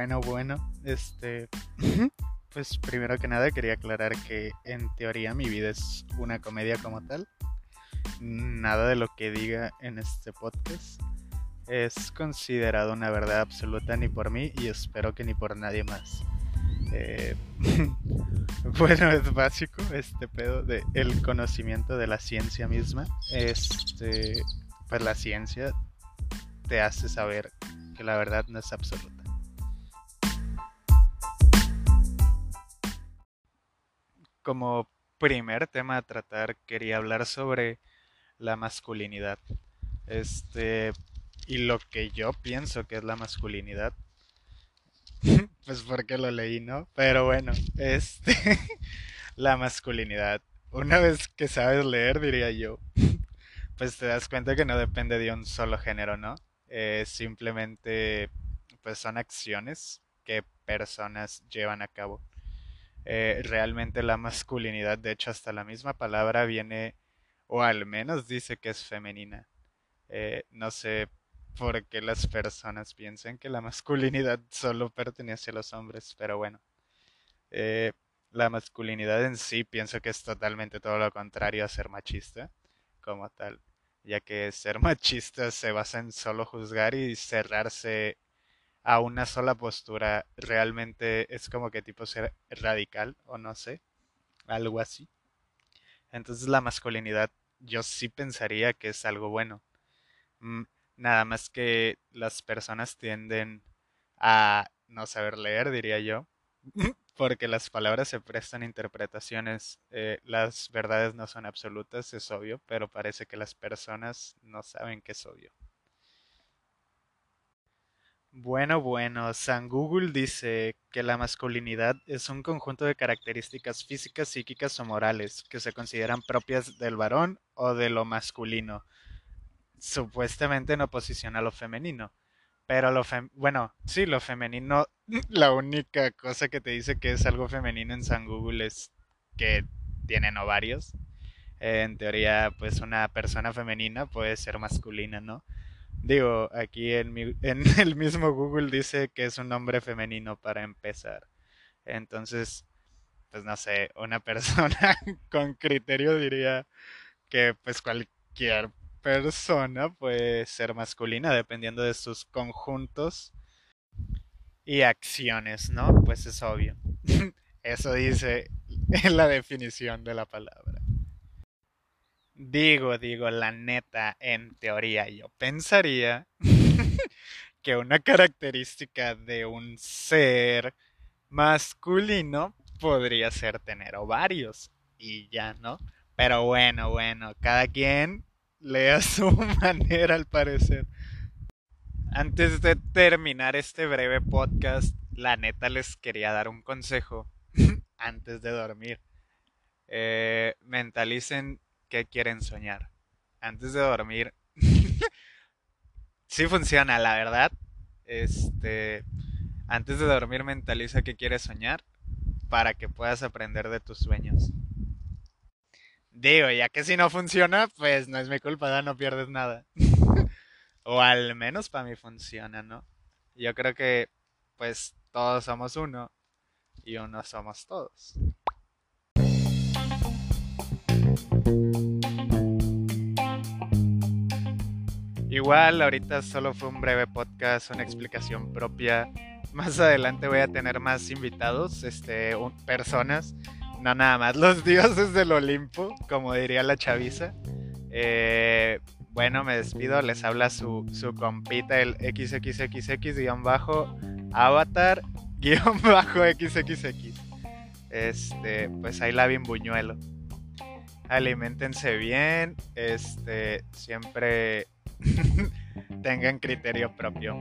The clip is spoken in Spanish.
Bueno, bueno, este, pues primero que nada quería aclarar que en teoría mi vida es una comedia como tal. Nada de lo que diga en este podcast es considerado una verdad absoluta ni por mí y espero que ni por nadie más. Eh, bueno, es básico este pedo de el conocimiento de la ciencia misma. Este, pues la ciencia te hace saber que la verdad no es absoluta. Como primer tema a tratar, quería hablar sobre la masculinidad. Este, y lo que yo pienso que es la masculinidad. pues porque lo leí, ¿no? Pero bueno, este, la masculinidad. Una vez que sabes leer, diría yo, pues te das cuenta que no depende de un solo género, ¿no? Eh, simplemente, pues son acciones que personas llevan a cabo. Eh, realmente la masculinidad, de hecho hasta la misma palabra viene, o al menos dice que es femenina. Eh, no sé por qué las personas piensan que la masculinidad solo pertenece a los hombres, pero bueno. Eh, la masculinidad en sí pienso que es totalmente todo lo contrario a ser machista, como tal, ya que ser machista se basa en solo juzgar y cerrarse a una sola postura realmente es como que tipo ser radical o no sé, algo así. Entonces la masculinidad yo sí pensaría que es algo bueno. Mm, nada más que las personas tienden a no saber leer, diría yo, porque las palabras se prestan interpretaciones. Eh, las verdades no son absolutas, es obvio, pero parece que las personas no saben que es obvio. Bueno, bueno, San Google dice que la masculinidad es un conjunto de características físicas, psíquicas o morales que se consideran propias del varón o de lo masculino, supuestamente en oposición a lo femenino. Pero lo bueno, sí, lo femenino, la única cosa que te dice que es algo femenino en San Google es que tienen ovarios. en teoría, pues una persona femenina puede ser masculina, ¿no? Digo, aquí en, en el mismo Google dice que es un nombre femenino para empezar. Entonces, pues no sé, una persona con criterio diría que pues cualquier persona puede ser masculina dependiendo de sus conjuntos y acciones, ¿no? Pues es obvio. Eso dice la definición de la palabra. Digo, digo, la neta, en teoría, yo pensaría que una característica de un ser masculino podría ser tener ovarios y ya, ¿no? Pero bueno, bueno, cada quien lee a su manera al parecer. Antes de terminar este breve podcast, la neta les quería dar un consejo antes de dormir. Eh, mentalicen qué quieren soñar. Antes de dormir. sí funciona, la verdad. Este. Antes de dormir, mentaliza qué quieres soñar para que puedas aprender de tus sueños. Digo, ya que si no funciona, pues no es mi culpa, no pierdes nada. o al menos para mí funciona, ¿no? Yo creo que, pues, todos somos uno y uno somos todos. Igual, ahorita solo fue un breve podcast, una explicación propia. Más adelante voy a tener más invitados, este, personas no nada más los dioses del Olimpo, como diría la chaviza. Eh, bueno, me despido, les habla su, su compita, el XXXX-avatar-xxx. Este, pues ahí la bien buñuelo. Aliméntense bien, este, siempre tengan criterio propio.